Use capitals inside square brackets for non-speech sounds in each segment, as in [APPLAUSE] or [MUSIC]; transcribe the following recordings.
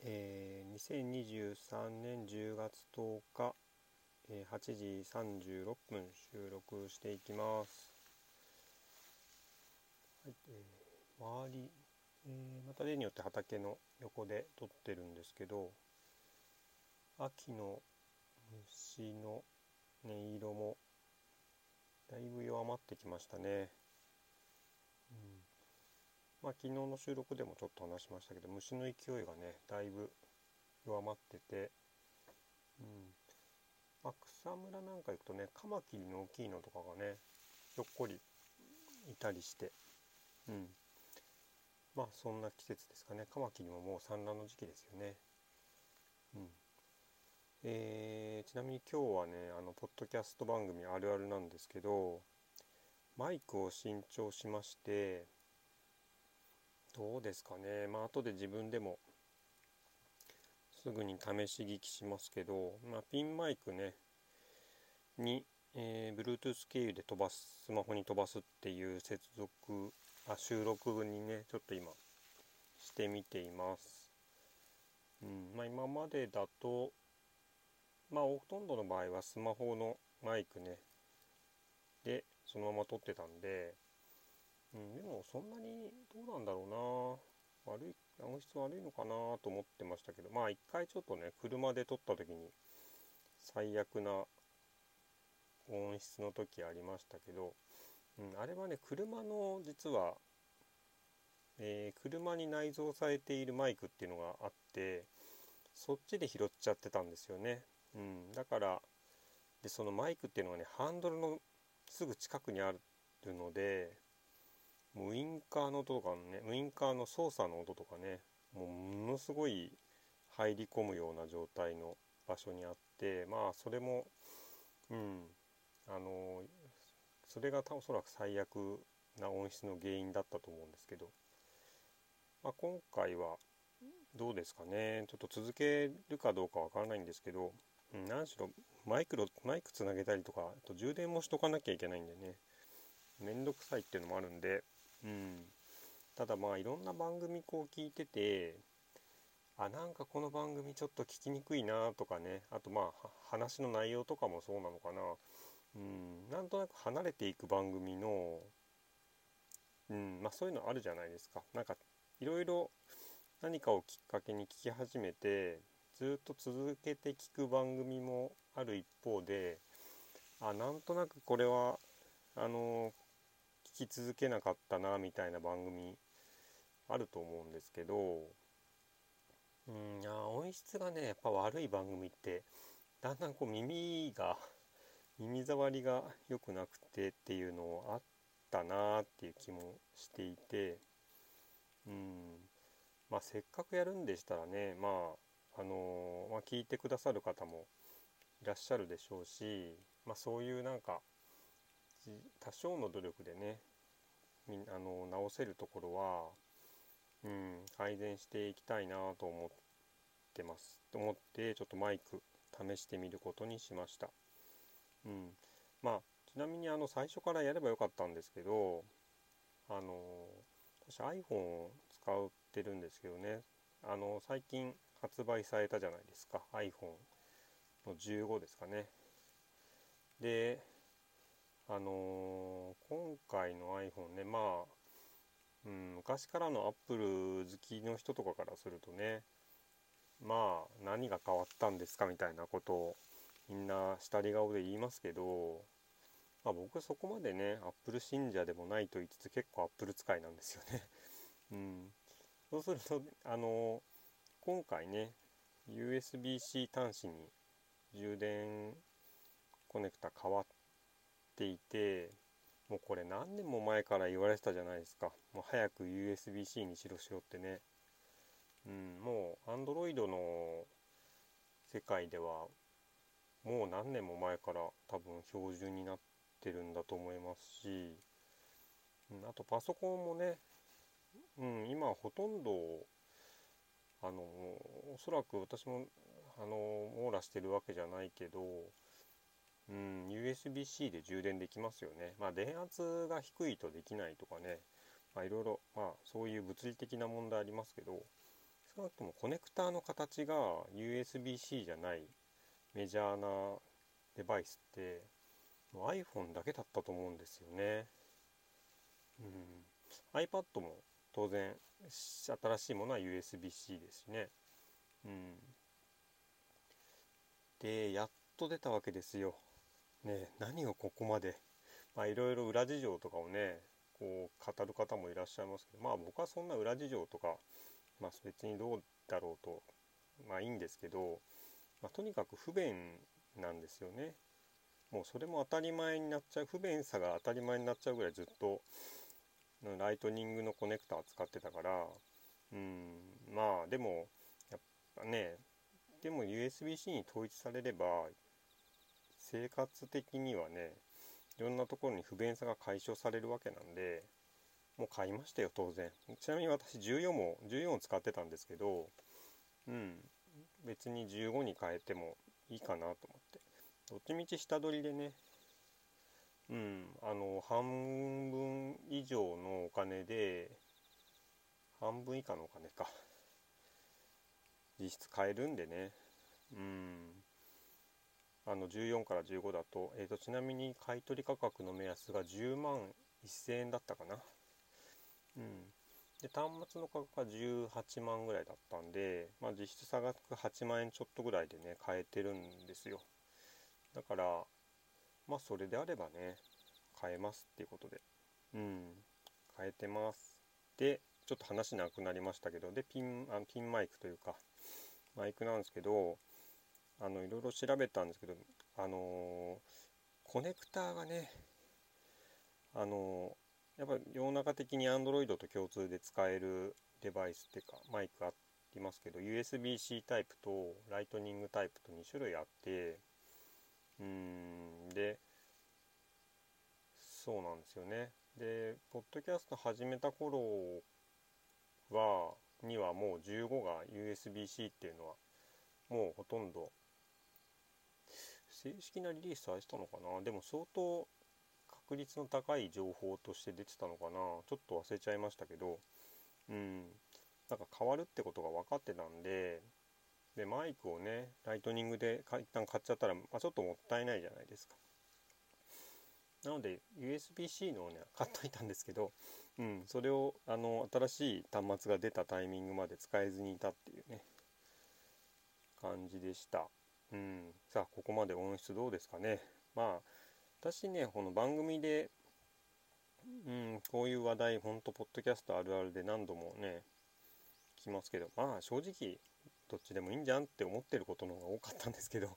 えー、2023年10月10日、えー、8時36分収録していきます。はいえー、周り、えー、また例によって畑の横で撮ってるんですけど秋の虫の音色もだいぶ弱まってきましたね。まあ、昨日の収録でもちょっと話しましたけど虫の勢いがねだいぶ弱まってて、うん。まあ、草むらなんか行くとねカマキリの大きいのとかがねひょっこりいたりして、うん、まあそんな季節ですかね。カマキリももう産卵の時期ですよね。うん。えー、ちなみに今日はねあのポッドキャスト番組あるあるなんですけどマイクを新調しましてどうですかね。まあ後で自分でもすぐに試し聞きしますけど、まあ、ピンマイクねに、えー、Bluetooth 経由で飛ばすスマホに飛ばすっていう接続あ収録にねちょっと今してみています、うんまあ、今までだとまあほとんどの場合はスマホのマイクねでそのまま撮ってたんでうん、でもそんなにどうなんだろうな。悪い音質悪いのかなと思ってましたけど。まあ一回ちょっとね車で撮った時に最悪な音質の時ありましたけど、うん、あれはね車の実は、えー、車に内蔵されているマイクっていうのがあってそっちで拾っちゃってたんですよね、うん、だからでそのマイクっていうのはねハンドルのすぐ近くにあるのでウインカーの音とかねウインカーの操作の音とかねもうものすごい入り込むような状態の場所にあってまあそれもうんあのそれがおそらく最悪な音質の原因だったと思うんですけど、まあ、今回はどうですかね？ちょっと続けるかどうかわからないんですけど、何しろマイクロマイクつなげたりとかあと充電もしとかなきゃいけないんでねめんどくさいっていうのもあるんでうん、ただまあいろんな番組こう聞いててあなんかこの番組ちょっと聞きにくいなとかね。あとまあ話の内容とかもそうなのかな、うん、なんとなく離れていく番組の、うん。まあ、そういうのあるじゃないですか。なんかいろいろ何かをきっかけに聞き始めてずっと続けて聞く番組もある一方であなんとなくこれはあのき続けなかったなみたいな番組あると思うんですけどうんいや音質がねやっぱ悪い番組ってだんだんこう耳が耳障りが良くなくてっていうのをあったなっていう気もしていてうんまあせっかくやるんでしたらねまああのー、まあ、聞いてくださる方もいらっしゃるでしょうしまあそういうなんか多少の努力でねあの直せるところは、うん、改善していきたいなと思ってます。と思ってちょっとマイク試してみることにしました、うん、まあちなみにあの最初からやればよかったんですけどあの私 iPhone を使ってるんですけどね。あの最近発売されたじゃないですか。iPhone の15ですかね。であのー、今回の iPhone ねまあ、うん、昔からの Apple 好きの人とかからするとねまあ何が変わったんですかみたいなことをみんな下り顔で言いますけど、まあ、僕そこまでね Apple 信者でもないと言いつつ結構 Apple 使いなんですよね。[LAUGHS] うん、そうするとあのー、今回ね USB-C 端子に充電コネクタ変わってていてもうこれ何年も前から言われてたじゃないですか。もう早く USB-C にしろしろってね。うんもう Android の世界ではもう何年も前から多分標準になってるんだと思いますし、うん、あとパソコンもね、うん、今ほとんどあのおそらく私もあの網羅してるわけじゃないけどうん、USB-C で充電できますよね。まあ、電圧が低いとできないとかね、ま、いろいろ、ま、そういう物理的な問題ありますけど、少なくともコネクターの形が USB-C じゃないメジャーなデバイスって iPhone だけだったと思うんですよね。うん、iPad も当然新しいものは USB-C ですしね。うん、でやっと出たわけですよ。ね何をここまでいろいろ裏事情とかをねこう語る方もいらっしゃいますけどまあ僕はそんな裏事情とかまあ別にどうだろうとまあいいんですけど、まあ、とにかく不便なんですよね。もうそれも当たり前になっちゃう不便さが当たり前になっちゃうぐらいずっとライトニングのコネクター使ってたからうんまあでもやっぱねでも USB-C に統一されれば生活的にはねいろんなところに不便さが解消されるわけなんでもう買いましたよ当然。ちなみに私14も14を使ってたんですけどうん別に15に変えてもいいかなと思って。どっちみち下取りでねうんあの半分以上のお金で半分以下のお金か。実質買えるんでね。うん。あの14から15だと,、えーと、ちなみに買取価格の目安が10万1000円だったかな。うん。で端末の価格が18万ぐらいだったんで、まあ、実質差額8万円ちょっとぐらいでね買えてるんですよ。だからまあそれであればね買えますっていうことで。うん。買えてます。でちょっと話なくなりましたけどでピンあのピンマイクというかマイクなんですけどあのいろいろ調べたんですけどあの、コネクターがねあの、やっぱ世の中的に Android と共通で使えるデバイスっていうかマイクありますけど USB-C タイプとライトニングタイプと2種類あってうんでそうなんですよね。でポッドキャスト始めた頃はにはもう15が USB-C っていうのはもうほとんど正式なリリースされてたのかな？でも相当確率の高い情報として出てたのかな？ちょっと忘れちゃいましたけど。うん。なんか変わるってことが分かってたんででマイクをねライトニングで一旦買っちゃったら、まあ、ちょっともったいないじゃないですか。なので USB-C のをね買っといたんですけど、うん、それをあの新しい端末が出たタイミングまで使えずにいたっていうね感じでした。うん、さあここまで音質どうですかね。まあ私ねこの番組で、うん、こういう話題ほんとポッドキャストあるあるで何度もね聞きますけどまあ正直どっちでもいいんじゃんって思ってることの方が多かったんですけど。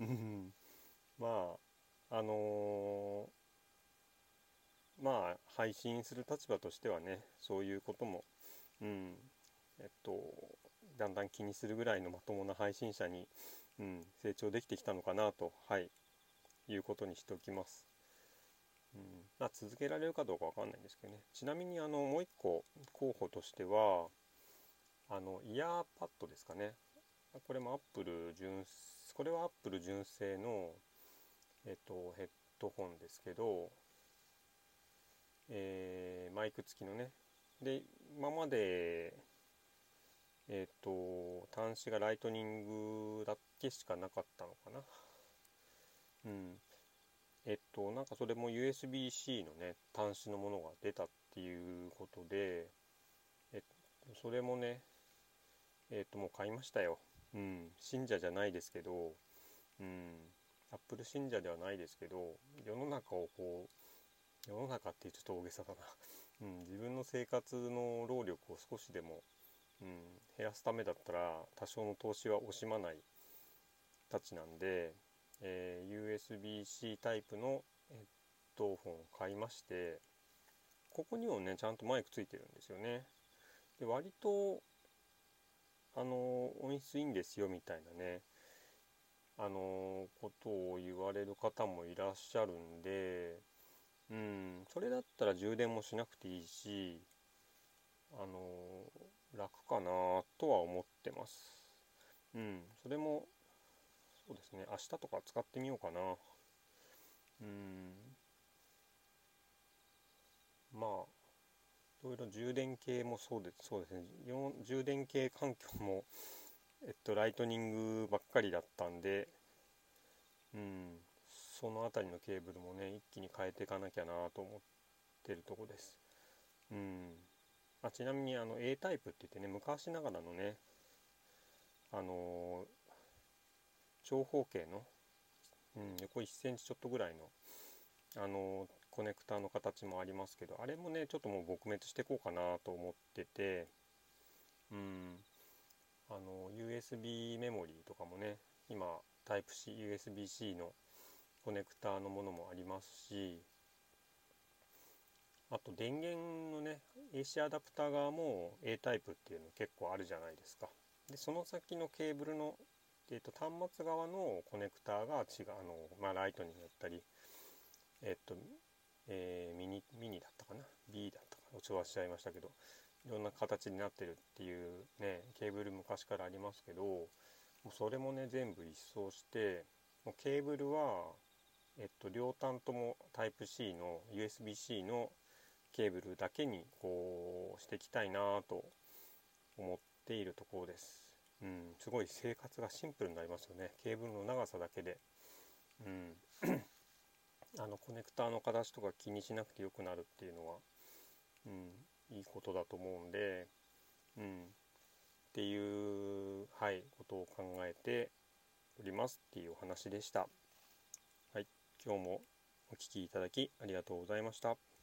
うん。まああのー、まあ配信する立場としてはねそういうこともうん。えっとだんだん気にするぐらいのまともな配信者にうん、成長できてきたのかなと、はい、いうことにしておきます。うんまあ、続けられるかどうかわかんないんですけどね。ちなみにあのもう一個候補としては、あのイヤーパッドですかね。これもアップル純、これはアップル純正の、えっと、ヘッドホンですけど、えー、マイク付きのね。で、今まで、えっ、と、端子がライトニングだけしかなかったのかな。うん。えっと、なんかそれも USB-C のね、端子のものが出たっていうことで、えっと、それもね、えっと、もう買いましたよ。うん。信者じゃないですけど、うん。アップル信者ではないですけど、世の中をこう、世の中ってちょっと大げさだな。うん。自分の生活の労力を少しでもうん、減らすためだったら多少の投資は惜しまないたちなんで、えー、USB-C タイプのヘッドホンを買いましてここにもねちゃんとマイクついてるんですよね。で割とあの音質いいんですよみたいなねあのことを言われる方もいらっしゃるんでうん。それだったら充電もしなくていいしあの楽かなとは思ってます。うん、それも、そうですね、明日とか使ってみようかな。うん、まあ、いろいろ充電系もそうですそうですね充電系環境もえっとライトニングばっかりだったんでうんその辺りのケーブルもね一気に変えていかなきゃなと思ってるとこですうんあちなみにあの A タイプって言ってね昔ながらのねあの長方形の、うん、横1センチちょっとぐらいのあのコネクターの形もありますけどあれもねちょっともう撲滅していこうかなと思っててうんあの USB メモリーとかもね今タイプ C USB-C のコネクターのものもありますしあと電源のね AC アダプター側も A タイプっていうの結構あるじゃないですか。でその先のケーブルの、えーと、端末側のコネクターが違うあの、まあ、ライトニングだったりえっ、ー、とえー、ミニミニだったかな？B だったかな？ちょっと忘れちゃいましたけどいろんな形になってるっていうねケーブル昔からありますけどもうそれもね全部一掃してもうケーブルはえっと両端ともタイプ C の USB-C のケーブルだけにこうしていきたいなと思っているところです。うん、すごい生活がシンプルになりますよね。ケーブルの長さだけで。うん [CLEARS THROAT] あのコネクターの形とか気にしなくてよくなるっていうのは、うん、いいことだと思うんで、うん、っていう、はい、ことを考えておりますっていうお話でした。はい、今日もお聴きいただきありがとうございました。